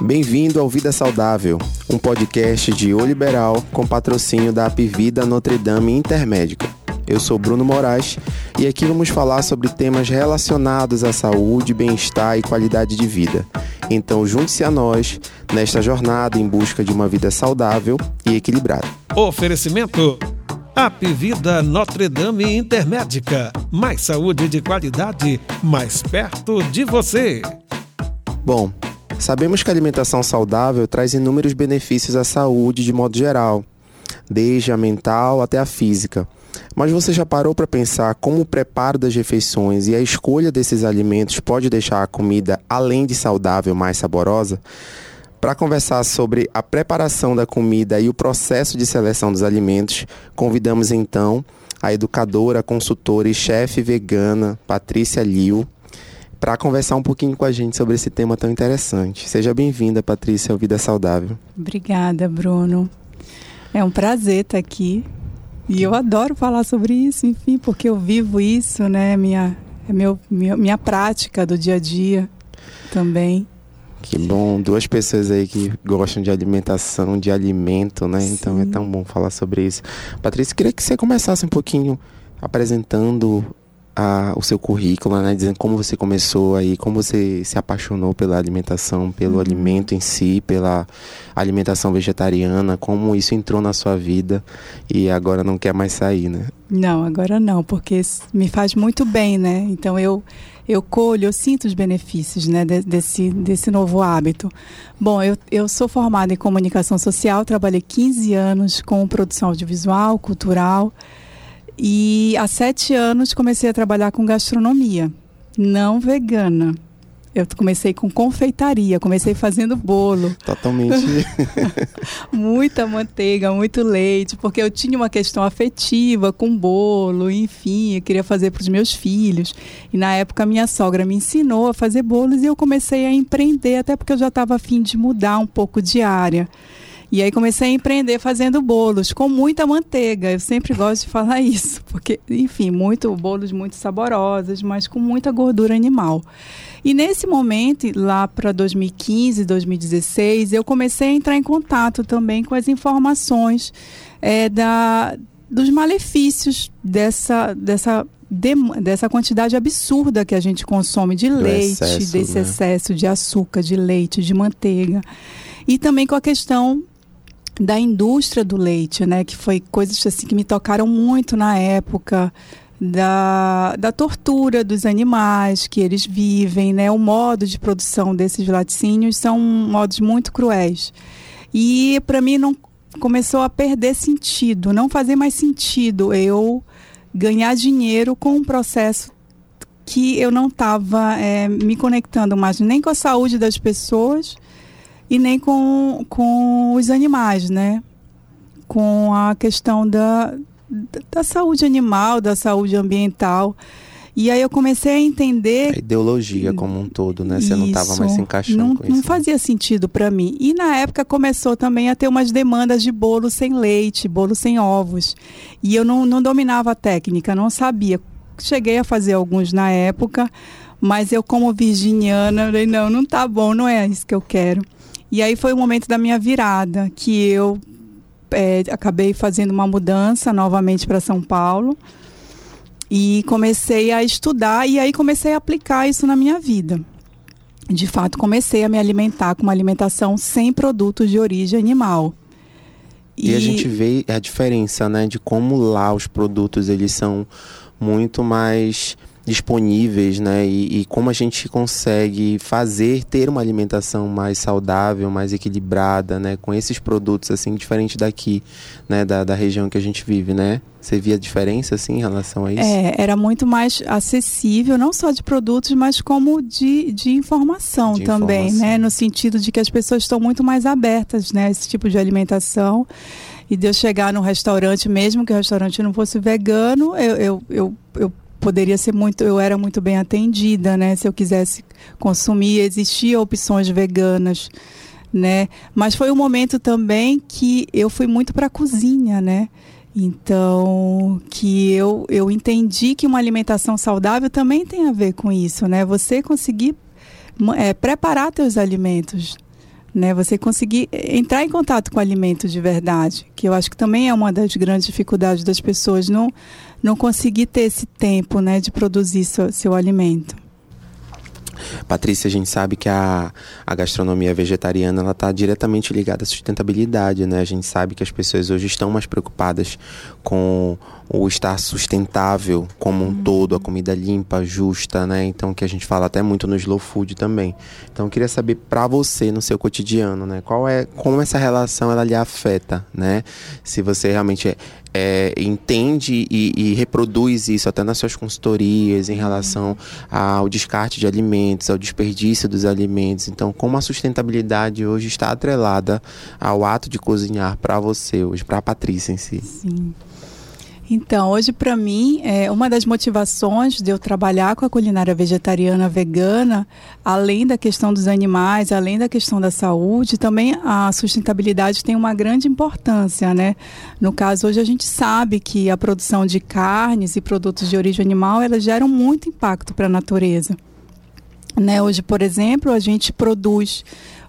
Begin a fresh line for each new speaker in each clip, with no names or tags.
Bem-vindo ao Vida Saudável, um podcast de O Liberal com patrocínio da Apivida Notre Dame Intermédica. Eu sou Bruno Moraes e aqui vamos falar sobre temas relacionados à saúde, bem-estar e qualidade de vida. Então, junte-se a nós nesta jornada em busca de uma vida saudável e equilibrada.
Oferecimento Apivida Notre Dame Intermédica. Mais saúde de qualidade, mais perto de você.
Bom, sabemos que a alimentação saudável traz inúmeros benefícios à saúde de modo geral, desde a mental até a física. Mas você já parou para pensar como o preparo das refeições e a escolha desses alimentos pode deixar a comida, além de saudável, mais saborosa? Para conversar sobre a preparação da comida e o processo de seleção dos alimentos, convidamos então a educadora, consultora e chefe vegana Patrícia Liu para conversar um pouquinho com a gente sobre esse tema tão interessante. Seja bem-vinda, Patrícia, ao Vida Saudável.
Obrigada, Bruno. É um prazer estar aqui. E eu adoro falar sobre isso, enfim, porque eu vivo isso, né? Minha, é meu, minha, minha prática do dia a dia também.
Que bom, duas pessoas aí que gostam de alimentação, de alimento, né? Sim. Então é tão bom falar sobre isso. Patrícia, queria que você começasse um pouquinho apresentando a, o seu currículo, né? Dizendo como você começou aí, como você se apaixonou pela alimentação, pelo uhum. alimento em si, pela alimentação vegetariana, como isso entrou na sua vida e agora não quer mais sair, né?
Não, agora não, porque me faz muito bem, né? Então eu eu colho, eu sinto os benefícios né, desse, desse novo hábito. Bom, eu, eu sou formada em comunicação social, trabalhei 15 anos com produção audiovisual, cultural, e há sete anos comecei a trabalhar com gastronomia, não vegana. Eu comecei com confeitaria, comecei fazendo bolo.
Totalmente.
Muita manteiga, muito leite, porque eu tinha uma questão afetiva com bolo, enfim, eu queria fazer para os meus filhos. E na época minha sogra me ensinou a fazer bolos e eu comecei a empreender, até porque eu já estava afim de mudar um pouco de área. E aí comecei a empreender fazendo bolos com muita manteiga. Eu sempre gosto de falar isso, porque, enfim, muito bolos muito saborosos, mas com muita gordura animal. E nesse momento, lá para 2015, 2016, eu comecei a entrar em contato também com as informações é, da, dos malefícios dessa, dessa de, dessa quantidade absurda que a gente consome de Do leite, excesso, desse né? excesso de açúcar, de leite, de manteiga. E também com a questão da indústria do leite, né? Que foi coisas assim que me tocaram muito na época. Da, da tortura dos animais que eles vivem, né? O modo de produção desses laticínios são modos muito cruéis. E para mim não começou a perder sentido, não fazer mais sentido eu ganhar dinheiro com um processo que eu não estava é, me conectando mais nem com a saúde das pessoas e nem com, com os animais, né? Com a questão da, da saúde animal, da saúde ambiental. E aí eu comecei a entender.
A ideologia como um todo, né? Você isso, não estava mais se encaixando
não,
com isso.
Não né? fazia sentido para mim. E na época começou também a ter umas demandas de bolo sem leite, bolo sem ovos. E eu não, não dominava a técnica, não sabia. Cheguei a fazer alguns na época, mas eu, como virginiana, falei: não, não tá bom, não é isso que eu quero. E aí foi o momento da minha virada, que eu é, acabei fazendo uma mudança novamente para São Paulo e comecei a estudar e aí comecei a aplicar isso na minha vida. De fato, comecei a me alimentar com uma alimentação sem produtos de origem animal.
E, e a gente vê a diferença, né, de como lá os produtos eles são muito mais disponíveis, né? E, e, como a gente consegue fazer ter uma alimentação mais saudável, mais equilibrada, né? Com esses produtos assim diferente daqui, né? Da, da região que a gente vive, né? Você via diferença assim em relação a isso?
É, era muito mais acessível, não só de produtos, mas como de, de informação de também, informação. né? No sentido de que as pessoas estão muito mais abertas, né? A esse tipo de alimentação e de eu chegar num restaurante, mesmo que o restaurante não fosse vegano, eu, eu, eu, eu poderia ser muito, eu era muito bem atendida, né? Se eu quisesse consumir, existiam opções veganas, né? Mas foi um momento também que eu fui muito para a cozinha, né? Então, que eu, eu entendi que uma alimentação saudável também tem a ver com isso, né? Você conseguir é, preparar teus alimentos, né? Você conseguir entrar em contato com alimento de verdade, que eu acho que também é uma das grandes dificuldades das pessoas não não conseguir ter esse tempo, né, de produzir seu, seu alimento.
Patrícia, a gente sabe que a, a gastronomia vegetariana ela está diretamente ligada à sustentabilidade, né? A gente sabe que as pessoas hoje estão mais preocupadas com o estar sustentável como um uhum. todo, a comida limpa, justa, né? Então que a gente fala até muito no slow food também. Então eu queria saber para você no seu cotidiano, né? Qual é como essa relação ela lhe afeta, né? Se você realmente é, entende e, e, reproduz isso até nas suas consultorias em relação ao descarte de alimentos, ao desperdício dos alimentos. Então, como a sustentabilidade hoje está atrelada ao ato de cozinhar para você hoje, para a Patrícia em si?
Sim. Então, hoje para mim, é uma das motivações de eu trabalhar com a culinária vegetariana vegana, além da questão dos animais, além da questão da saúde, também a sustentabilidade tem uma grande importância, né? No caso, hoje a gente sabe que a produção de carnes e produtos de origem animal, elas geram muito impacto para a natureza. Né? Hoje, por exemplo, a gente produz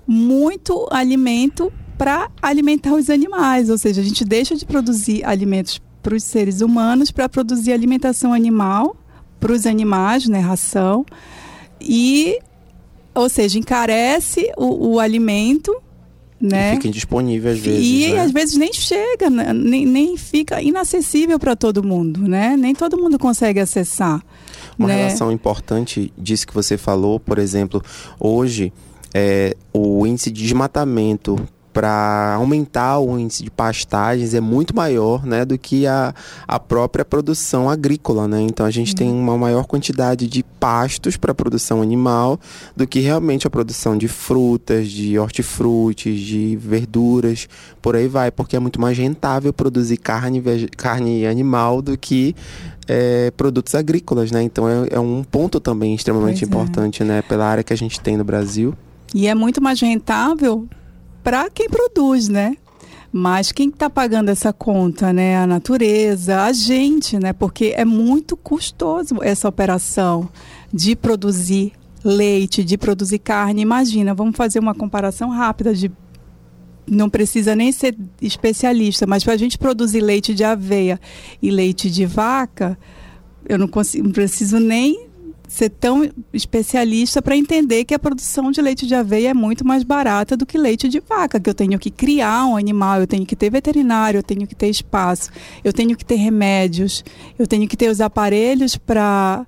muito alimento para alimentar os animais, ou seja, a gente deixa de produzir alimentos para os seres humanos para produzir alimentação animal para os animais, né, ração. E, ou seja, encarece o, o alimento né?
E fica indisponível às vezes.
E
né?
às vezes nem chega, né? nem, nem fica inacessível para todo mundo, né? Nem todo mundo consegue acessar.
Uma
né?
relação importante disso que você falou, por exemplo, hoje é, o índice de desmatamento para aumentar o índice de pastagens é muito maior né, do que a, a própria produção agrícola. Né? Então a gente uhum. tem uma maior quantidade de pastos para produção animal do que realmente a produção de frutas, de hortifrutis, de verduras, por aí vai, porque é muito mais rentável produzir carne, carne animal do que é, produtos agrícolas, né? Então é, é, um ponto também extremamente pois é. importante, é. né? Pela área que a gente tem no Brasil.
E é muito mais rentável para quem produz, né? Mas quem está pagando essa conta, né? A natureza, a gente, né? Porque é muito custoso essa operação de produzir leite, de produzir carne. Imagina, vamos fazer uma comparação rápida de não precisa nem ser especialista, mas para a gente produzir leite de aveia e leite de vaca, eu não, consigo, não preciso nem ser tão especialista para entender que a produção de leite de aveia é muito mais barata do que leite de vaca, que eu tenho que criar um animal, eu tenho que ter veterinário, eu tenho que ter espaço, eu tenho que ter remédios, eu tenho que ter os aparelhos para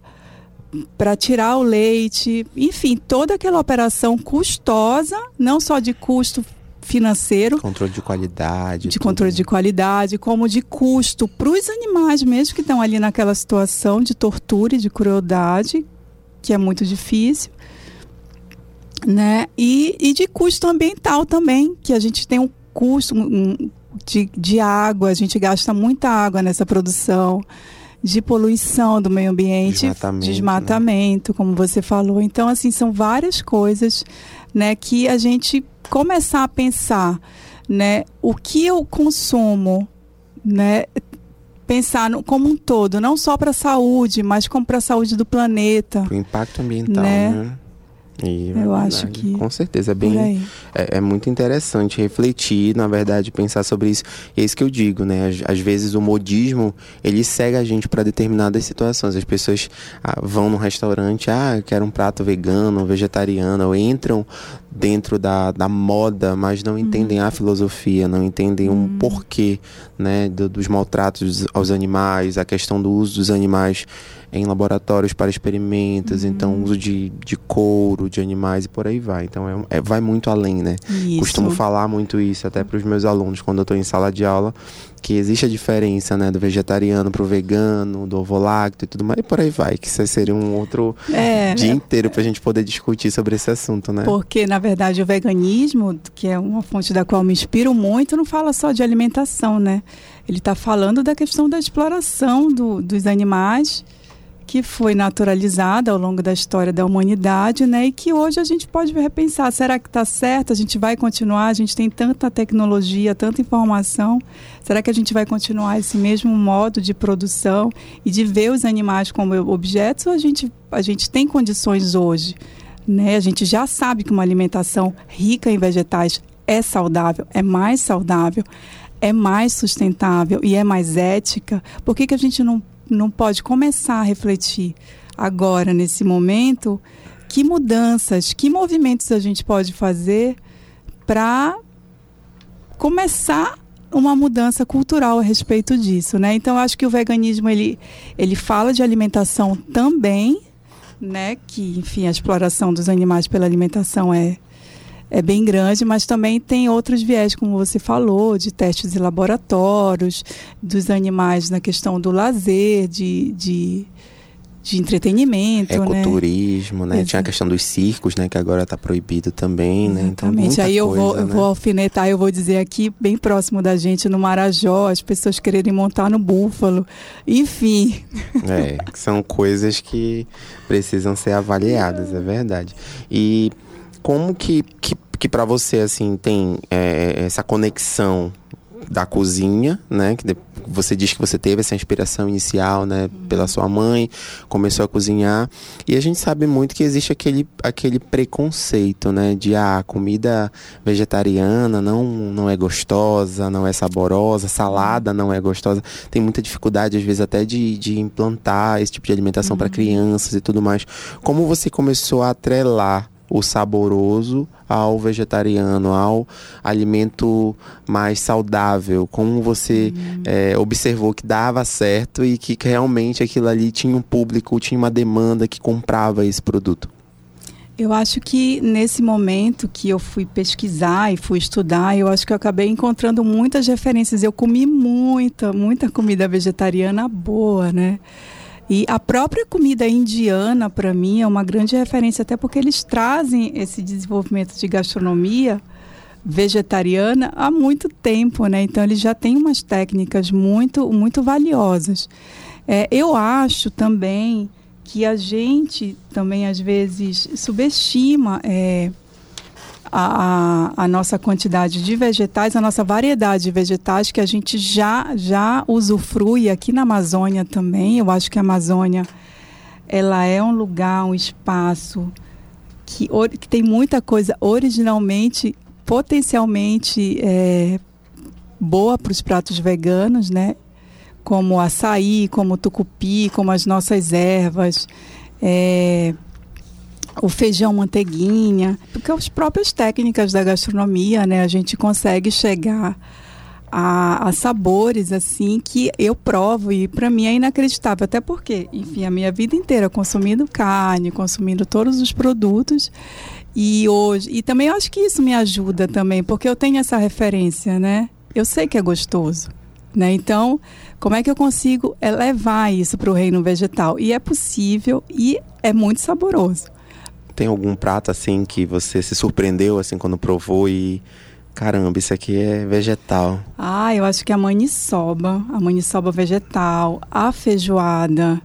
para tirar o leite, enfim, toda aquela operação custosa, não só de custo financeiro,
controle de qualidade,
de tudo. controle de qualidade, como de custo para os animais mesmo que estão ali naquela situação de tortura e de crueldade, que é muito difícil, né? E, e de custo ambiental também, que a gente tem um custo de, de água, a gente gasta muita água nessa produção de poluição do meio ambiente, desmatamento, desmatamento né? como você falou. Então, assim, são várias coisas, né, que a gente começar a pensar, né, o que eu consumo, né, pensar no, como um todo, não só para a saúde, mas como para a saúde do planeta.
O impacto ambiental, né? né?
E, eu acho que
com certeza é bem é, é, muito interessante refletir na verdade pensar sobre isso. E é isso que eu digo né? Às, às vezes o modismo ele cega a gente para determinadas situações. As pessoas ah, vão no restaurante ah eu quero um prato vegano vegetariano ou entram dentro da, da moda mas não entendem uhum. a filosofia não entendem uhum. um porquê né do, dos maltratos aos animais a questão do uso dos animais em laboratórios para experimentos, uhum. então uso de, de couro, de animais e por aí vai. Então é, é vai muito além, né? Isso. Costumo falar muito isso até para os meus alunos quando eu estou em sala de aula, que existe a diferença, né, do vegetariano para o vegano, do ovolacto e tudo mais, e por aí vai, que isso seria um outro é, dia inteiro para a gente poder discutir sobre esse assunto, né?
Porque, na verdade, o veganismo, que é uma fonte da qual me inspiro muito, não fala só de alimentação, né? Ele está falando da questão da exploração do, dos animais que foi naturalizada ao longo da história da humanidade, né? E que hoje a gente pode repensar, será que está certo? A gente vai continuar? A gente tem tanta tecnologia, tanta informação. Será que a gente vai continuar esse mesmo modo de produção e de ver os animais como objetos? Ou a gente, a gente tem condições hoje, Né? A gente já sabe que uma alimentação rica em vegetais é saudável, é mais saudável, é mais sustentável e é mais ética. Por que, que a gente não, não pode começar a refletir agora, nesse momento, que mudanças, que movimentos a gente pode fazer para começar uma mudança cultural a respeito disso, né? Então acho que o veganismo ele, ele fala de alimentação também, né? Que enfim a exploração dos animais pela alimentação é é bem grande, mas também tem outros viés, como você falou, de testes em laboratórios, dos animais na questão do lazer, de, de de entretenimento,
Ecoturismo, né? né? Tinha a questão dos circos, né? Que agora está proibido também, né?
Então, Exatamente. Aí eu, coisa, vou, né? eu vou alfinetar, eu vou dizer aqui, bem próximo da gente, no Marajó, as pessoas quererem montar no búfalo. Enfim.
É, são coisas que precisam ser avaliadas, é verdade. E como que, que, que para você, assim, tem é, essa conexão da cozinha, né? Que você diz que você teve essa inspiração inicial, né? Pela sua mãe, começou a cozinhar. E a gente sabe muito que existe aquele, aquele preconceito, né? De ah, comida vegetariana não, não é gostosa, não é saborosa, salada não é gostosa. Tem muita dificuldade, às vezes, até de, de implantar esse tipo de alimentação uhum. para crianças e tudo mais. Como você começou a atrelar o saboroso ao vegetariano, ao alimento mais saudável? Como você uhum. é, observou que dava certo e que, que realmente aquilo ali tinha um público, tinha uma demanda que comprava esse produto?
Eu acho que nesse momento que eu fui pesquisar e fui estudar, eu acho que eu acabei encontrando muitas referências. Eu comi muita, muita comida vegetariana boa, né? E a própria comida indiana, para mim, é uma grande referência, até porque eles trazem esse desenvolvimento de gastronomia vegetariana há muito tempo, né? Então eles já têm umas técnicas muito, muito valiosas. É, eu acho também que a gente também às vezes subestima é, a, a, nossa quantidade de vegetais, a nossa variedade de vegetais que a gente já, já usufrui aqui na Amazônia também. Eu acho que a Amazônia ela é um lugar, um espaço que, que tem muita coisa originalmente, potencialmente é, boa para os pratos veganos, né? Como açaí, como tucupi, como as nossas ervas. É, o feijão manteiguinha, porque as próprias técnicas da gastronomia, né, a gente consegue chegar a, a sabores assim que eu provo e para mim é inacreditável, até porque, enfim, a minha vida inteira consumindo carne, consumindo todos os produtos e hoje e também acho que isso me ajuda também, porque eu tenho essa referência, né? Eu sei que é gostoso. Né? Então, como é que eu consigo levar isso para o reino vegetal? E é possível e é muito saboroso.
Tem algum prato assim que você se surpreendeu assim quando provou e caramba, isso aqui é vegetal?
Ah, eu acho que a maniçoba, a maniçoba vegetal, a feijoada.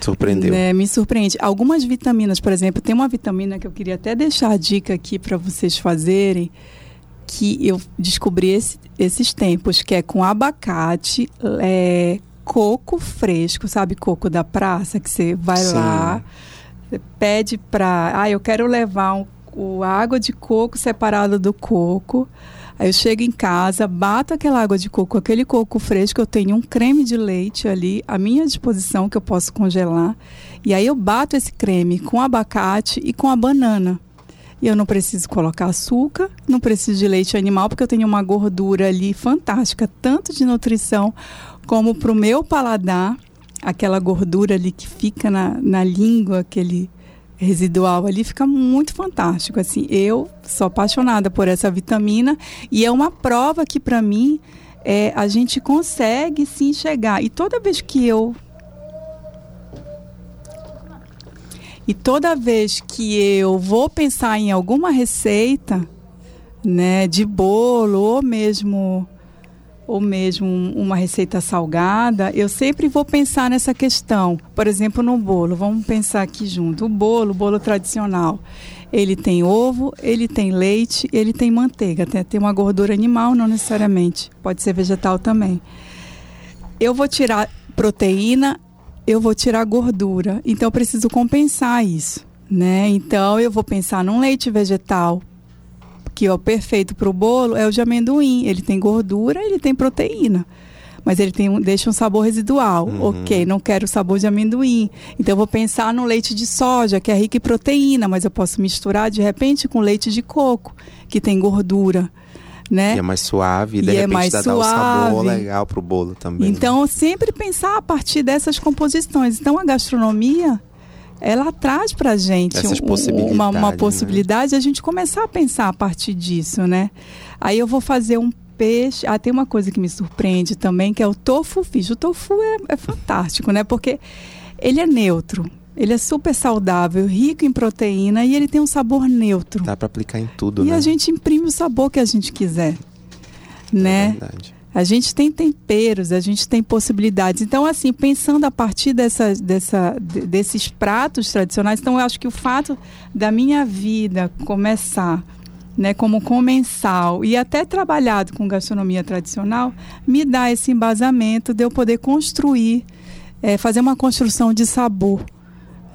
Surpreendeu.
Né, me surpreende. Algumas vitaminas, por exemplo, tem uma vitamina que eu queria até deixar a dica aqui para vocês fazerem, que eu descobri esse, esses tempos, que é com abacate, é, coco fresco, sabe coco da praça, que você vai Sim. lá pede para. Ah, eu quero levar um, o água de coco separada do coco. Aí eu chego em casa, bato aquela água de coco, aquele coco fresco, eu tenho um creme de leite ali à minha disposição que eu posso congelar. E aí eu bato esse creme com abacate e com a banana. E eu não preciso colocar açúcar, não preciso de leite animal, porque eu tenho uma gordura ali fantástica, tanto de nutrição como para o meu paladar aquela gordura ali que fica na, na língua, aquele residual ali, fica muito fantástico. Assim, eu sou apaixonada por essa vitamina e é uma prova que para mim é, a gente consegue sim chegar. E toda vez que eu E toda vez que eu vou pensar em alguma receita, né, de bolo ou mesmo ou mesmo uma receita salgada, eu sempre vou pensar nessa questão. Por exemplo, no bolo, vamos pensar aqui junto. O bolo, o bolo tradicional, ele tem ovo, ele tem leite, ele tem manteiga. Tem, tem uma gordura animal, não necessariamente. Pode ser vegetal também. Eu vou tirar proteína, eu vou tirar gordura. Então eu preciso compensar isso. né? Então eu vou pensar num leite vegetal que o perfeito para o bolo é o de amendoim. Ele tem gordura, ele tem proteína mas ele tem deixa um sabor residual. Uhum. Ok, não quero o sabor de amendoim. Então eu vou pensar no leite de soja, que é rico em proteína, mas eu posso misturar de repente com leite de coco, que tem gordura. Né?
E é mais suave, e de e é repente é mais dá, suave. dá um sabor legal pro bolo também.
Né? Então, né? sempre pensar a partir dessas composições. Então, a gastronomia, ela traz pra gente um, uma, uma né? possibilidade né? a gente começar a pensar a partir disso, né? Aí eu vou fazer um peixe. Ah, tem uma coisa que me surpreende também, que é o tofu fish. O tofu é, é fantástico, né? Porque ele é neutro. Ele é super saudável, rico em proteína e ele tem um sabor neutro.
Dá para aplicar em tudo,
e
né?
E a gente imprime o sabor que a gente quiser, é né? Verdade. A gente tem temperos, a gente tem possibilidades. Então, assim, pensando a partir dessa, dessa, desses pratos tradicionais, então eu acho que o fato da minha vida começar né, como comensal e até trabalhado com gastronomia tradicional, me dá esse embasamento de eu poder construir, é, fazer uma construção de sabor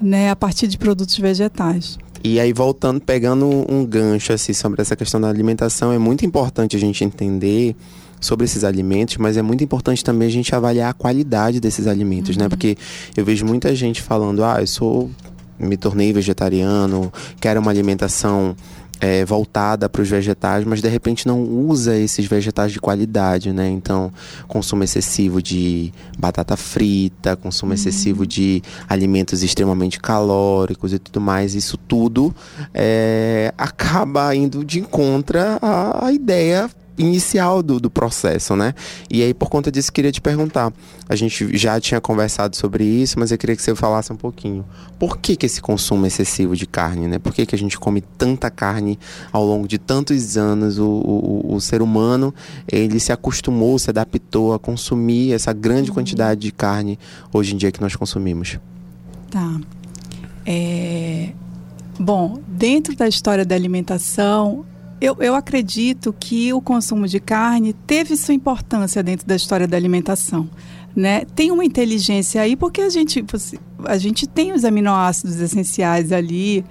né, a partir de produtos vegetais.
E aí, voltando, pegando um gancho assim, sobre essa questão da alimentação, é muito importante a gente entender sobre esses alimentos, mas é muito importante também a gente avaliar a qualidade desses alimentos, né? uhum. né? Porque eu vejo muita gente falando, ah, eu sou me tornei vegetariano, quero uma alimentação é, voltada para os vegetais, mas de repente não usa esses vegetais de qualidade, né? Então, consumo excessivo de batata frita, consumo uhum. excessivo de alimentos extremamente calóricos e tudo mais, isso tudo é, acaba indo de encontro à, à ideia inicial do, do processo, né? E aí, por conta disso, queria te perguntar. A gente já tinha conversado sobre isso, mas eu queria que você falasse um pouquinho. Por que, que esse consumo excessivo de carne, né? Por que, que a gente come tanta carne ao longo de tantos anos? O, o, o ser humano, ele se acostumou, se adaptou a consumir essa grande uhum. quantidade de carne hoje em dia que nós consumimos.
Tá. É... Bom, dentro da história da alimentação, eu, eu acredito que o consumo de carne teve sua importância dentro da história da alimentação. Né? Tem uma inteligência aí, porque a gente, a gente tem os aminoácidos essenciais ali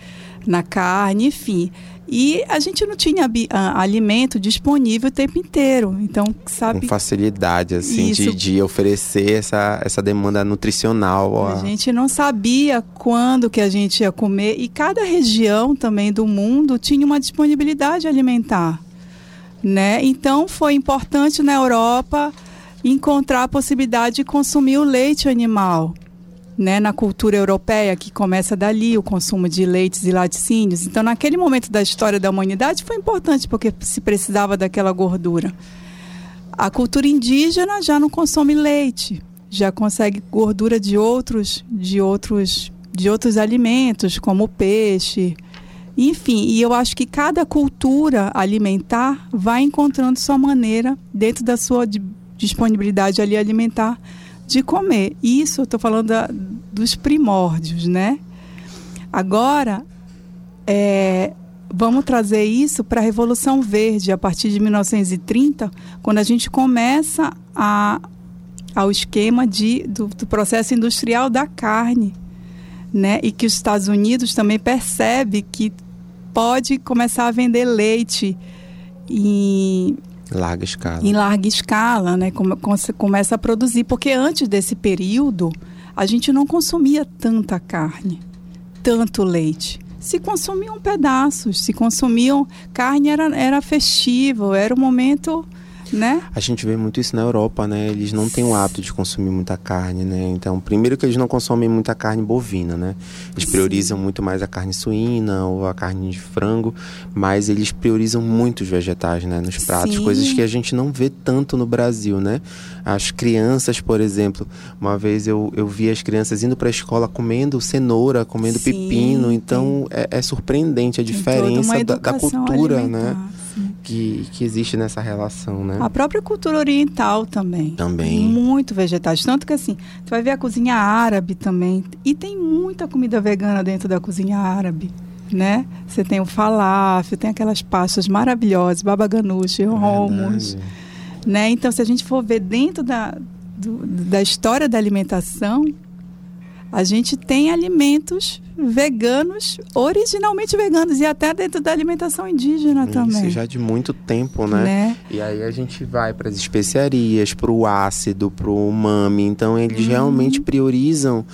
na carne, enfim. E a gente não tinha alimento disponível o tempo inteiro. Então, sabe.
Com facilidade, assim, de, de, oferecer essa, essa demanda nutricional.
A... a gente não sabia quando que a gente ia comer. E cada região também do mundo tinha uma disponibilidade alimentar. Né? Então, foi importante na Europa encontrar a possibilidade de consumir o leite animal né, na cultura europeia, que começa dali, o consumo de leites e laticínios. Então, naquele momento da história da humanidade, foi importante, porque se precisava daquela gordura. A cultura indígena já não consome leite, já consegue gordura de outros, de outros, de outros alimentos, como peixe. Enfim, e eu acho que cada cultura alimentar vai encontrando sua maneira dentro da sua disponibilidade ali alimentar de comer. Isso eu estou falando da, dos primórdios, né? Agora, é, vamos trazer isso para a Revolução Verde, a partir de 1930, quando a gente começa a, ao esquema de, do, do processo industrial da carne. Né? E que os Estados Unidos também percebe que pode começar a vender leite em,
Larga escala.
Em larga escala, né? Come, começa a produzir. Porque antes desse período, a gente não consumia tanta carne, tanto leite. Se consumiam pedaços, se consumiam. Carne era, era festivo, era o momento né?
A gente vê muito isso na Europa, né? Eles não têm o hábito de consumir muita carne, né? Então, primeiro que eles não consomem muita carne bovina, né? Eles Sim. priorizam muito mais a carne suína ou a carne de frango, mas eles priorizam muito os vegetais, né? Nos pratos, Sim. coisas que a gente não vê tanto no Brasil, né? As crianças, por exemplo, uma vez eu, eu vi as crianças indo para a escola comendo cenoura, comendo Sim, pepino, então é, é, surpreendente a diferença da, da, cultura, né? alimentar. né? Que, que existe nessa relação, né?
A própria cultura oriental também.
Também.
Muito vegetais. Tanto que assim, tu vai ver a cozinha árabe também. E tem muita comida vegana dentro da cozinha árabe. Né? Você tem o falafel, tem aquelas pastas maravilhosas, baba ganoush, hummus, né? Então, se a gente for ver dentro da, do, da história da alimentação, a gente tem alimentos veganos, originalmente veganos, e até dentro da alimentação indígena Isso, também.
já de muito tempo, né? né? E aí a gente vai para as especiarias, para o ácido, para o umami. Então eles uhum. realmente priorizam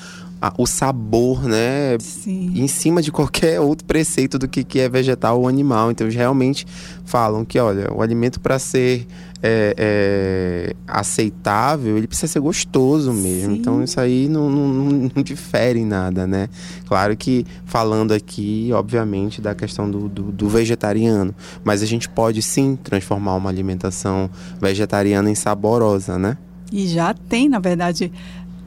a, o sabor, né? Sim. Em cima de qualquer outro preceito do que, que é vegetal ou animal. Então, eles realmente falam que, olha, o alimento para ser é, é, aceitável, ele precisa ser gostoso mesmo. Sim. Então, isso aí não, não, não, difere em nada, né? Claro que falando aqui, obviamente, da questão do, do, do vegetariano. Mas a gente pode sim transformar uma alimentação vegetariana em saborosa, né?
E já tem, na verdade,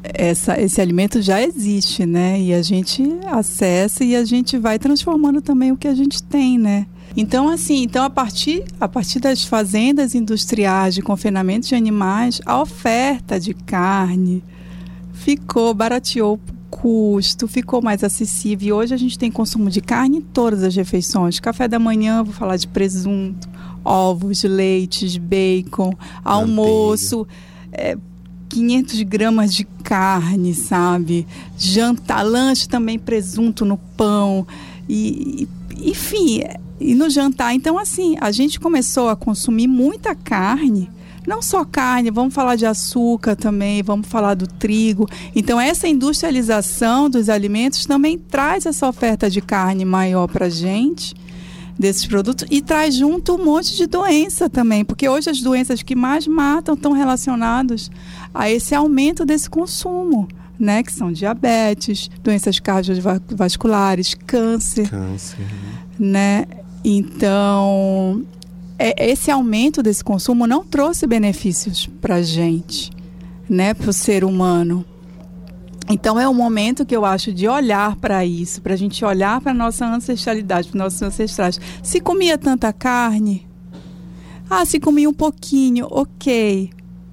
essa, esse alimento já existe, né? E a gente acessa e a gente vai transformando também o que a gente tem, né? Então, assim, então a partir, a partir das fazendas industriais de confinamento de animais, a oferta de carne ficou, barateou o custo, ficou mais acessível. E hoje a gente tem consumo de carne em todas as refeições. Café da manhã, vou falar de presunto, ovos, leites, bacon, almoço. É, 500 gramas de carne, sabe? Jantar, lanche também, presunto no pão. E, enfim, e no jantar. Então, assim, a gente começou a consumir muita carne. Não só carne, vamos falar de açúcar também, vamos falar do trigo. Então, essa industrialização dos alimentos também traz essa oferta de carne maior para a gente desses produtos e traz junto um monte de doença também, porque hoje as doenças que mais matam estão relacionadas a esse aumento desse consumo. Né, que são diabetes, doenças cardiovasculares, câncer. Câncer. Né? Então, é, esse aumento desse consumo não trouxe benefícios para a gente, né, para o ser humano. Então é um momento que eu acho de olhar para isso, para a gente olhar para nossa ancestralidade, para nossos ancestrais. Se comia tanta carne, ah, se comia um pouquinho, ok,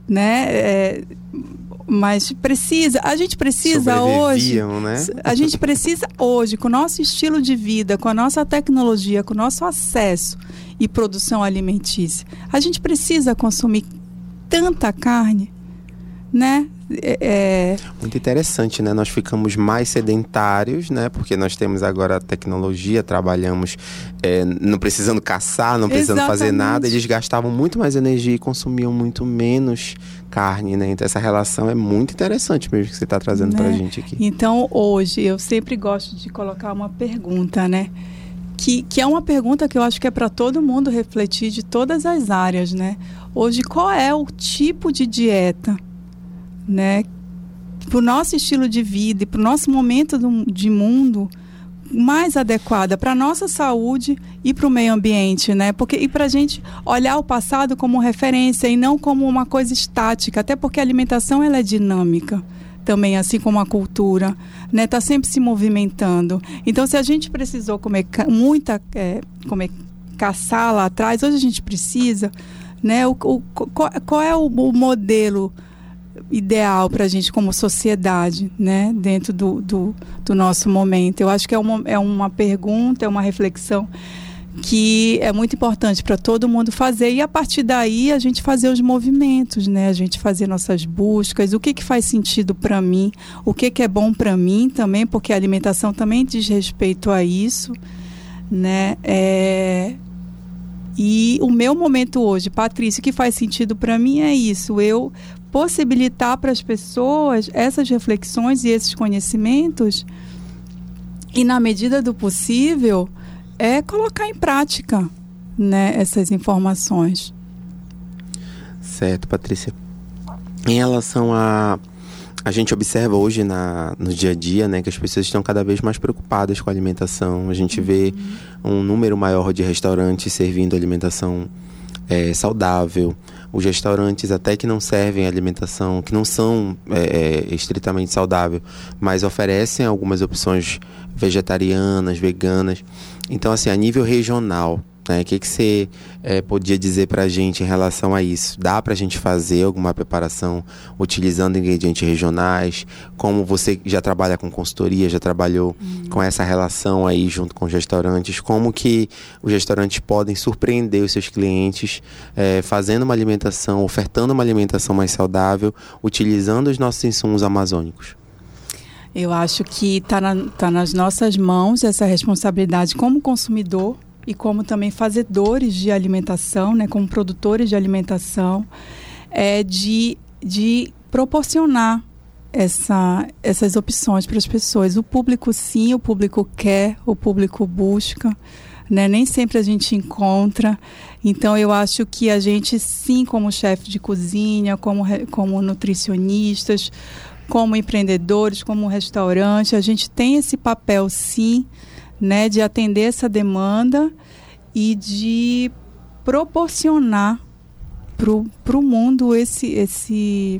né? É, mas precisa, a gente precisa hoje, né? a gente precisa hoje, com o nosso estilo de vida, com a nossa tecnologia, com o nosso acesso e produção alimentícia, a gente precisa consumir tanta carne, né?
É, é... Muito interessante, né? Nós ficamos mais sedentários, né? Porque nós temos agora a tecnologia, trabalhamos é, não precisando caçar, não precisando Exatamente. fazer nada. Eles gastavam muito mais energia e consumiam muito menos carne, né? Então essa relação é muito interessante mesmo que você está trazendo né? para a gente aqui.
Então hoje eu sempre gosto de colocar uma pergunta, né? Que, que é uma pergunta que eu acho que é para todo mundo refletir de todas as áreas, né? Hoje, qual é o tipo de dieta né, para o nosso estilo de vida e para o nosso momento do, de mundo mais adequada para a nossa saúde e para o meio ambiente, né? Porque, e para a gente olhar o passado como referência e não como uma coisa estática, até porque a alimentação ela é dinâmica também, assim como a cultura, né? Está sempre se movimentando. Então, se a gente precisou comer muita, é, comer caçar lá atrás, hoje a gente precisa, né? O, o qual, qual, é o, o modelo ideal para a gente como sociedade, né, dentro do, do, do, nosso momento. Eu acho que é uma, é uma pergunta, é uma reflexão que é muito importante para todo mundo fazer e a partir daí a gente fazer os movimentos, né? A gente fazer nossas buscas, o que que faz sentido para mim, o que que é bom para mim também, porque a alimentação também diz respeito a isso, né? É... E o meu momento hoje, Patrícia, o que faz sentido para mim é isso. Eu possibilitar para as pessoas essas reflexões e esses conhecimentos e na medida do possível é colocar em prática né, essas informações.
Certo, Patrícia. Em relação a a gente observa hoje na, no dia a dia né, que as pessoas estão cada vez mais preocupadas com a alimentação. A gente vê uhum. um número maior de restaurantes servindo alimentação é, saudável, os restaurantes até que não servem alimentação, que não são é, é, estritamente saudável, mas oferecem algumas opções vegetarianas, veganas. Então, assim, a nível regional, né? O que, que você é, podia dizer para a gente em relação a isso? Dá para a gente fazer alguma preparação utilizando ingredientes regionais? Como você já trabalha com consultoria, já trabalhou uhum. com essa relação aí junto com os restaurantes? Como que os restaurantes podem surpreender os seus clientes é, fazendo uma alimentação, ofertando uma alimentação mais saudável, utilizando os nossos insumos amazônicos?
Eu acho que está na, tá nas nossas mãos essa responsabilidade como consumidor e como também fazedores de alimentação, né, como produtores de alimentação, é de, de proporcionar essa, essas opções para as pessoas. O público sim, o público quer, o público busca, né? nem sempre a gente encontra. Então eu acho que a gente sim, como chefe de cozinha, como, como nutricionistas, como empreendedores, como restaurante, a gente tem esse papel sim, né, de atender essa demanda e de proporcionar para o mundo esse, esse,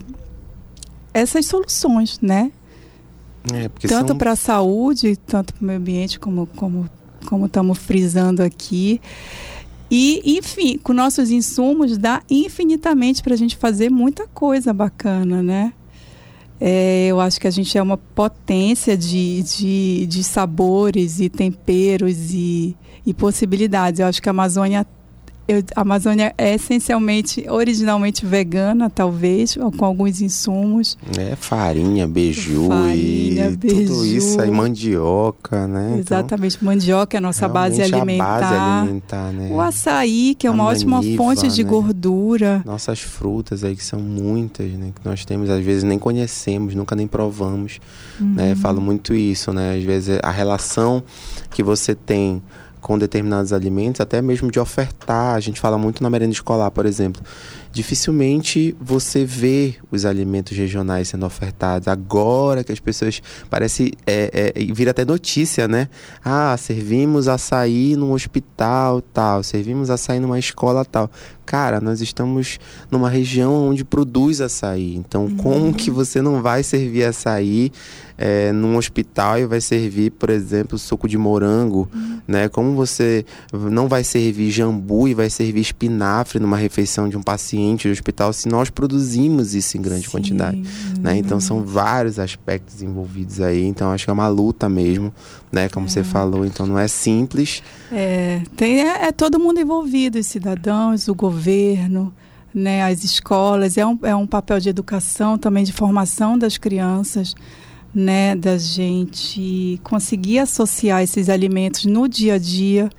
essas soluções, né? É, tanto são... para a saúde, tanto para o meio ambiente, como como como estamos frisando aqui. E, enfim, com nossos insumos dá infinitamente para a gente fazer muita coisa bacana, né? É, eu acho que a gente é uma potência de, de, de sabores e temperos e, e possibilidades. Eu acho que a Amazônia eu, a Amazônia é essencialmente, originalmente vegana, talvez, com alguns insumos.
É, farinha, beiju farinha, e beiju. tudo isso aí, mandioca, né?
Então, Exatamente, então, mandioca é a nossa base alimentar. base alimentar né? O açaí, que é uma a ótima maniva, fonte de né? gordura.
Nossas frutas aí, que são muitas, né? Que nós temos, às vezes nem conhecemos, nunca nem provamos, né? uhum. né? Falo muito isso, né? Às vezes a relação que você tem com determinados alimentos, até mesmo de ofertar. A gente fala muito na merenda escolar, por exemplo. Dificilmente você vê os alimentos regionais sendo ofertados. Agora que as pessoas. Parece. É, é, vira até notícia, né? Ah, servimos açaí num hospital tal, servimos açaí numa escola tal. Cara, nós estamos numa região onde produz açaí. Então, uhum. como que você não vai servir açaí é, num hospital e vai servir, por exemplo, suco de morango, uhum. né? Como você não vai servir jambu e vai servir espinafre numa refeição de um paciente do hospital se nós produzimos isso em grande Sim. quantidade, né? Então são vários aspectos envolvidos aí. Então acho que é uma luta mesmo, né? Como é. você falou. Então não é simples.
É, tem, é, é todo mundo envolvido, os cidadãos, o governo né, as escolas, é um, é um papel de educação, também de formação das crianças né, da gente conseguir associar esses alimentos no dia a dia,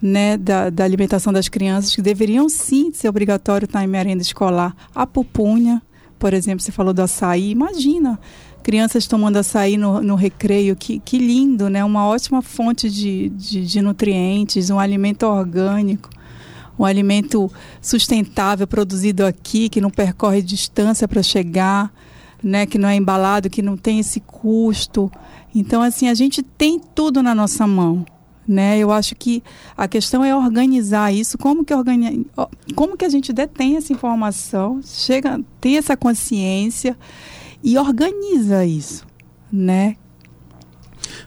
né, da, da alimentação das crianças, que deveriam sim ser obrigatório estar em merenda escolar. A pupunha, por exemplo, você falou do açaí, imagina, crianças tomando açaí no, no recreio, que, que lindo, né, uma ótima fonte de, de, de nutrientes, um alimento orgânico um alimento sustentável produzido aqui, que não percorre distância para chegar né, que não é embalado, que não tem esse custo. Então, assim, a gente tem tudo na nossa mão. Né? Eu acho que a questão é organizar isso, como que, organiza, como que a gente detém essa informação, chega, tem essa consciência e organiza isso, né?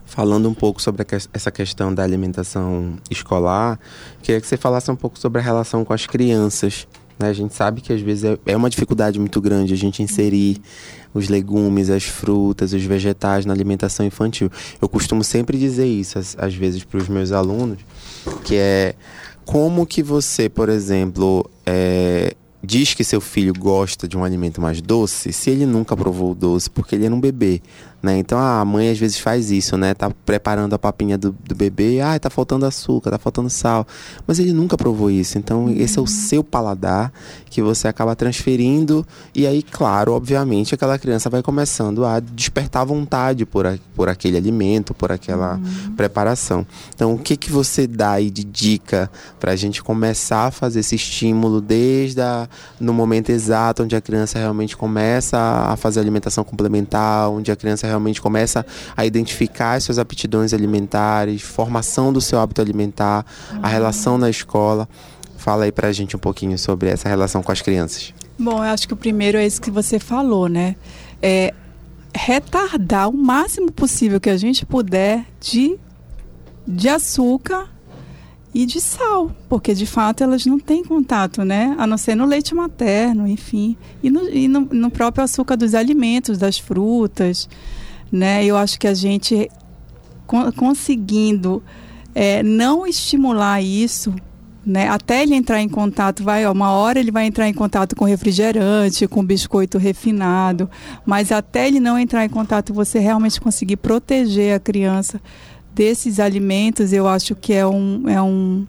Falando um pouco sobre essa questão da alimentação escolar, queria que você falasse um pouco sobre a relação com as crianças. Né? A gente sabe que às vezes é, é uma dificuldade muito grande a gente inserir os legumes, as frutas, os vegetais na alimentação infantil. Eu costumo sempre dizer isso, às, às vezes, para os meus alunos, que é como que você, por exemplo, é, diz que seu filho gosta de um alimento mais doce se ele nunca provou o doce, porque ele era um bebê. Né? Então a mãe às vezes faz isso, né? Tá preparando a papinha do, do bebê, ah, tá faltando açúcar, tá faltando sal. Mas ele nunca provou isso. Então uhum. esse é o seu paladar que você acaba transferindo. E aí, claro, obviamente, aquela criança vai começando a despertar vontade por, a, por aquele alimento, por aquela uhum. preparação. Então, o que, que você dá aí de dica para a gente começar a fazer esse estímulo desde a, no momento exato onde a criança realmente começa a fazer alimentação complementar, onde a criança realmente começa a identificar as suas aptidões alimentares, formação do seu hábito alimentar, a relação na escola. Fala aí pra gente um pouquinho sobre essa relação com as crianças.
Bom, eu acho que o primeiro é isso que você falou, né? É retardar o máximo possível que a gente puder de, de açúcar e de sal, porque de fato elas não têm contato, né? A não ser no leite materno, enfim, e no, e no, no próprio açúcar dos alimentos, das frutas né? Eu acho que a gente conseguindo é, não estimular isso, né? Até ele entrar em contato, vai, ó, uma hora ele vai entrar em contato com refrigerante, com biscoito refinado, mas até ele não entrar em contato, você realmente conseguir proteger a criança desses alimentos, eu acho que é um é um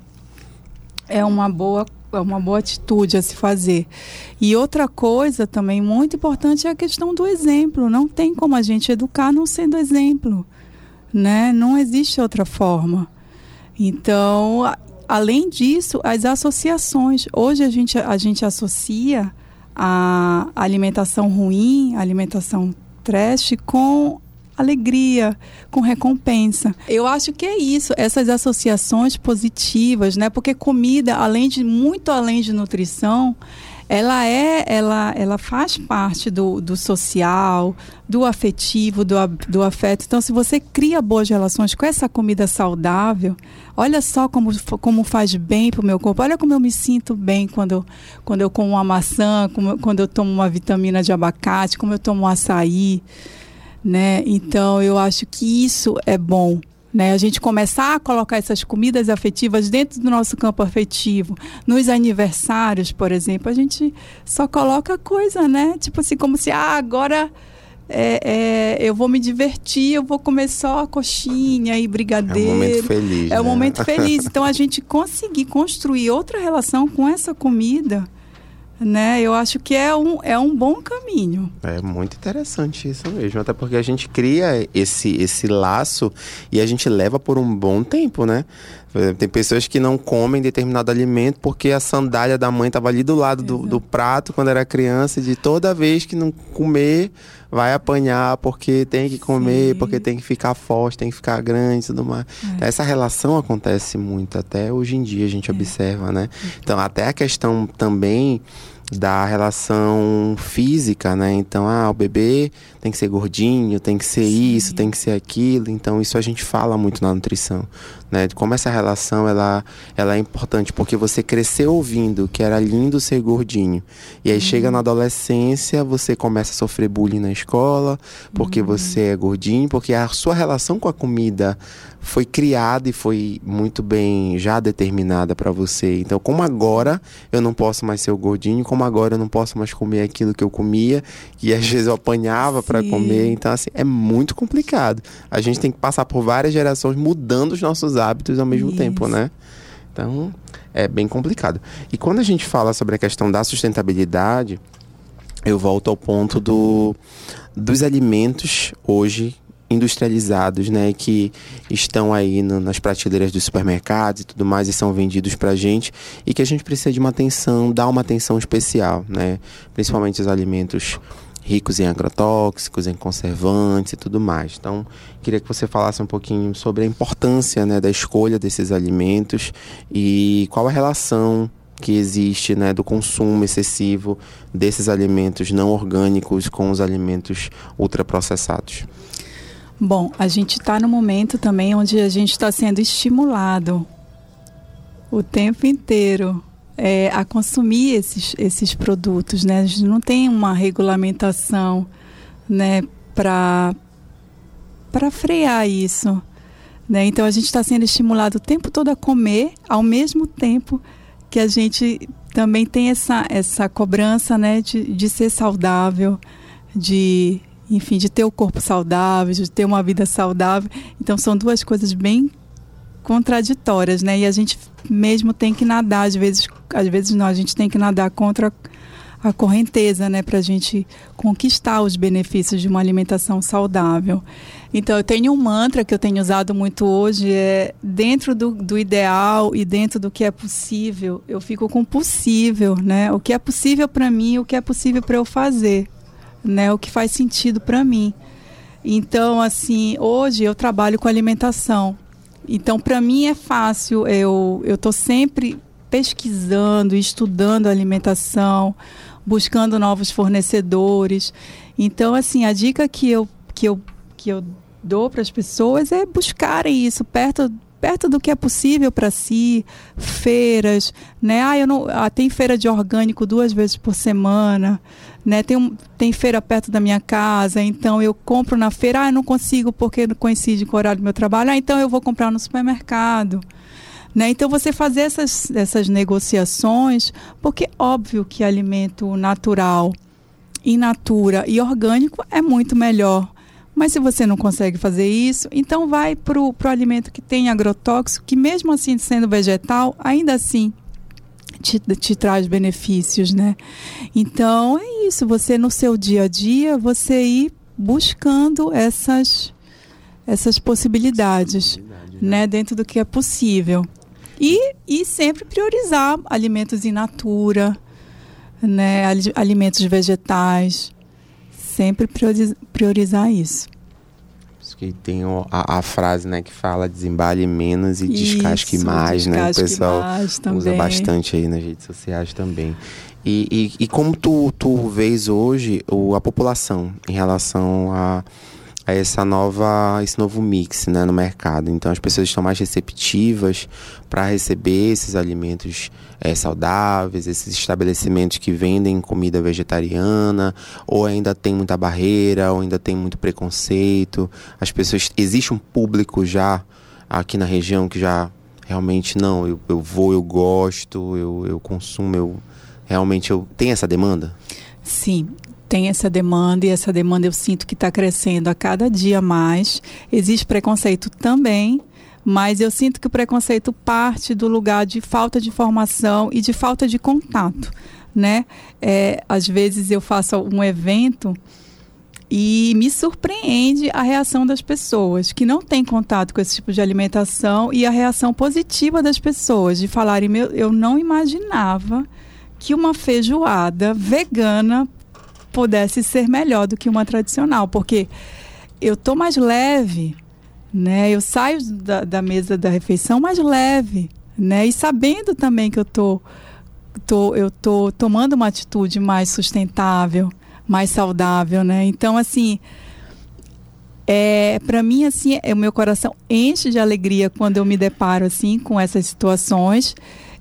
é uma boa é uma boa atitude a se fazer. E outra coisa também muito importante é a questão do exemplo. Não tem como a gente educar não sendo exemplo, né? Não existe outra forma. Então, além disso, as associações. Hoje a gente, a gente associa a alimentação ruim, a alimentação trash, com alegria, com recompensa. Eu acho que é isso, essas associações positivas, né? Porque comida, além de muito além de nutrição, ela é, ela, ela faz parte do, do social, do afetivo, do, do afeto. Então, se você cria boas relações com essa comida saudável, olha só como, como faz bem para o meu corpo. Olha como eu me sinto bem quando, quando eu como uma maçã, como, quando eu tomo uma vitamina de abacate, como eu tomo um açaí. Né? Então, eu acho que isso é bom né? A gente começar a colocar essas comidas afetivas dentro do nosso campo afetivo. Nos aniversários, por exemplo, a gente só coloca coisa, né? Tipo assim, como se, ah, agora é, é, eu vou me divertir, eu vou comer só coxinha e brigadeiro. É um
momento feliz.
É
um
né? momento feliz. Então, a gente conseguir construir outra relação com essa comida né? Eu acho que é um, é um bom caminho.
É muito interessante isso mesmo, até porque a gente cria esse, esse laço e a gente leva por um bom tempo, né? Tem pessoas que não comem determinado alimento porque a sandália da mãe estava ali do lado do, do, prato quando era criança, e de toda vez que não comer, vai apanhar porque tem que comer, Sim. porque tem que ficar forte, tem que ficar grande e tudo mais. É. Essa relação acontece muito, até hoje em dia a gente é. observa, né? Então, até a questão também da relação física, né? Então, ah, o bebê tem que ser gordinho, tem que ser Sim. isso, tem que ser aquilo. Então, isso a gente fala muito na nutrição, né? De como essa relação ela, ela é importante, porque você cresceu ouvindo que era lindo ser gordinho. E aí uhum. chega na adolescência, você começa a sofrer bullying na escola, porque uhum. você é gordinho, porque a sua relação com a comida foi criada e foi muito bem já determinada para você. Então, como agora eu não posso mais ser o gordinho, como agora eu não posso mais comer aquilo que eu comia, e às vezes eu apanhava para comer, então assim, é muito complicado. A gente tem que passar por várias gerações mudando os nossos hábitos ao mesmo Isso. tempo, né? Então, é bem complicado. E quando a gente fala sobre a questão da sustentabilidade, eu volto ao ponto do, dos alimentos hoje industrializados, né, que estão aí no, nas prateleiras dos supermercados e tudo mais e são vendidos para a gente e que a gente precisa de uma atenção, dar uma atenção especial, né, principalmente os alimentos ricos em agrotóxicos, em conservantes e tudo mais. Então, queria que você falasse um pouquinho sobre a importância, né, da escolha desses alimentos e qual a relação que existe né, do consumo excessivo desses alimentos não orgânicos com os alimentos ultraprocessados.
Bom, a gente está no momento também onde a gente está sendo estimulado o tempo inteiro é, a consumir esses, esses produtos, né? A gente não tem uma regulamentação, né, para para frear isso, né? Então a gente está sendo estimulado o tempo todo a comer, ao mesmo tempo que a gente também tem essa essa cobrança, né, de, de ser saudável, de enfim, de ter o corpo saudável, de ter uma vida saudável. Então são duas coisas bem contraditórias, né? E a gente mesmo tem que nadar, às vezes, às vezes não, a gente tem que nadar contra a correnteza, né, para a gente conquistar os benefícios de uma alimentação saudável. Então, eu tenho um mantra que eu tenho usado muito hoje, é dentro do, do ideal e dentro do que é possível, eu fico com possível, né? O que é possível para mim, o que é possível para eu fazer né? O que faz sentido para mim. Então, assim, hoje eu trabalho com alimentação. Então, para mim é fácil. Eu eu tô sempre pesquisando, estudando alimentação, buscando novos fornecedores. Então, assim, a dica que eu que eu que eu dou para as pessoas é buscarem isso perto perto do que é possível para si, feiras, né? Ah, eu não, ah, tem feira de orgânico duas vezes por semana, né? Tem, um, tem feira perto da minha casa, então eu compro na feira. Ah, não consigo porque não coincide com o horário do meu trabalho. Ah, então eu vou comprar no supermercado. Né? Então, você fazer essas, essas negociações, porque óbvio que alimento natural, in natura e orgânico é muito melhor. Mas se você não consegue fazer isso, então vai para o alimento que tem agrotóxico, que mesmo assim sendo vegetal, ainda assim te, te, traz benefícios, né? Então é isso, você no seu dia a dia, você ir buscando essas, essas possibilidades, possibilidade, né? né? Dentro do que é possível. E, e sempre priorizar alimentos in natura, né? alimentos vegetais. Sempre priorizar isso.
Que tem a, a, frase né, que fala desembale menos e isso, descasque mais, né? O pessoal usa bastante aí nas redes sociais também. E, e, e como tu, tu vês hoje o, a população em relação a a essa nova, esse novo mix né, no mercado. Então as pessoas estão mais receptivas para receber esses alimentos é, saudáveis, esses estabelecimentos que vendem comida vegetariana, ou ainda tem muita barreira, ou ainda tem muito preconceito. As pessoas. Existe um público já aqui na região que já realmente não, eu, eu vou, eu gosto, eu, eu consumo, eu realmente eu tenho essa demanda?
Sim, tem essa demanda e essa demanda eu sinto que está crescendo a cada dia mais. Existe preconceito também, mas eu sinto que o preconceito parte do lugar de falta de informação e de falta de contato, né? É, às vezes eu faço um evento e me surpreende a reação das pessoas que não têm contato com esse tipo de alimentação e a reação positiva das pessoas de falarem meu, eu não imaginava que uma feijoada vegana pudesse ser melhor do que uma tradicional, porque eu tô mais leve, né? Eu saio da, da mesa da refeição mais leve, né? E sabendo também que eu tô, tô eu tô tomando uma atitude mais sustentável, mais saudável, né? Então assim, é, para mim assim, é, o meu coração enche de alegria quando eu me deparo assim com essas situações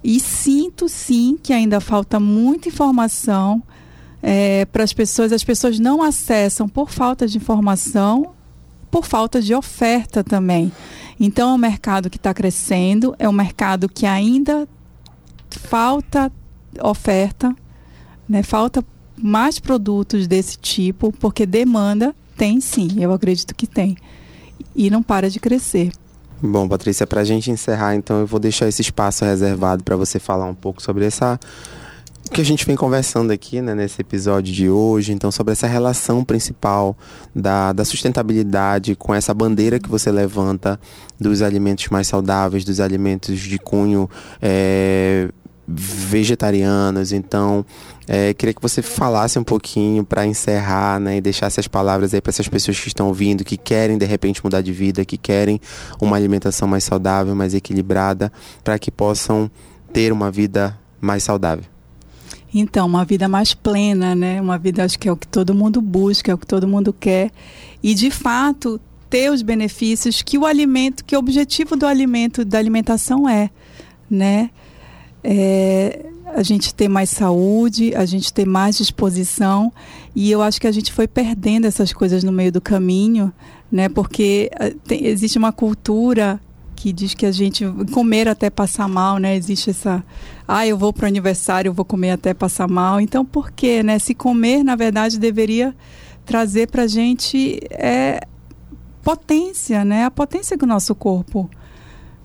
e sinto sim que ainda falta muita informação é, para as pessoas, as pessoas não acessam por falta de informação, por falta de oferta também. Então é um mercado que está crescendo, é um mercado que ainda falta oferta, né? falta mais produtos desse tipo, porque demanda tem sim, eu acredito que tem. E não para de crescer.
Bom, Patrícia, para a gente encerrar, então eu vou deixar esse espaço reservado para você falar um pouco sobre essa que a gente vem conversando aqui né, nesse episódio de hoje, então, sobre essa relação principal da, da sustentabilidade com essa bandeira que você levanta dos alimentos mais saudáveis, dos alimentos de cunho é, vegetarianos. Então, é, queria que você falasse um pouquinho para encerrar né, e deixasse as palavras aí para essas pessoas que estão ouvindo, que querem de repente mudar de vida, que querem uma alimentação mais saudável, mais equilibrada, para que possam ter uma vida mais saudável.
Então, uma vida mais plena, né? Uma vida, acho que é o que todo mundo busca, é o que todo mundo quer. E, de fato, ter os benefícios que o alimento, que o objetivo do alimento, da alimentação é, né? É, a gente ter mais saúde, a gente ter mais disposição. E eu acho que a gente foi perdendo essas coisas no meio do caminho, né? Porque eh, tem, existe uma cultura que diz que a gente comer até passar mal, né? Existe essa, ah, eu vou para o aniversário, eu vou comer até passar mal. Então, por quê, né? Se comer, na verdade, deveria trazer para a gente é, potência, né? A potência que o nosso corpo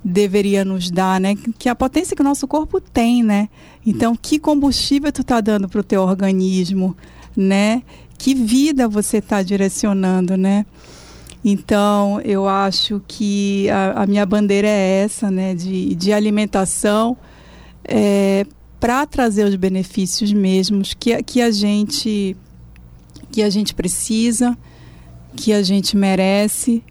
deveria nos dar, né? Que a potência que o nosso corpo tem, né? Então, que combustível tu tá dando para o teu organismo, né? Que vida você está direcionando, né? Então, eu acho que a, a, minha bandeira é essa, né, de, de alimentação, é, para trazer os benefícios mesmos que, que a gente que a gente precisa, que a gente merece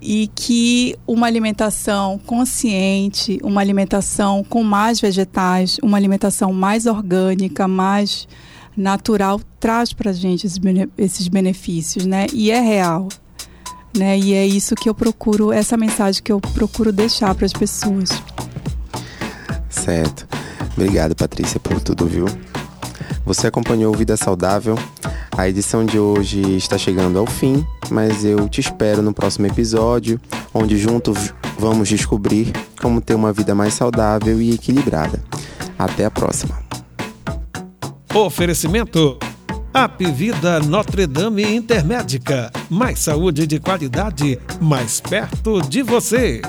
e que uma alimentação consciente, uma alimentação com mais vegetais, uma alimentação mais orgânica, mais natural traz para a gente esses benefícios, né? E é real, né? E é isso que eu procuro, essa mensagem que eu procuro deixar para as pessoas.
Certo. Obrigado, Patrícia, por tudo, viu? Você acompanhou Vida Saudável. A edição de hoje está chegando ao fim, mas eu te espero no próximo episódio, onde juntos vamos descobrir como ter uma vida mais saudável e equilibrada. Até a próxima.
Oferecimento Apivida Notre Dame Intermédica. Mais saúde de qualidade, mais perto de você.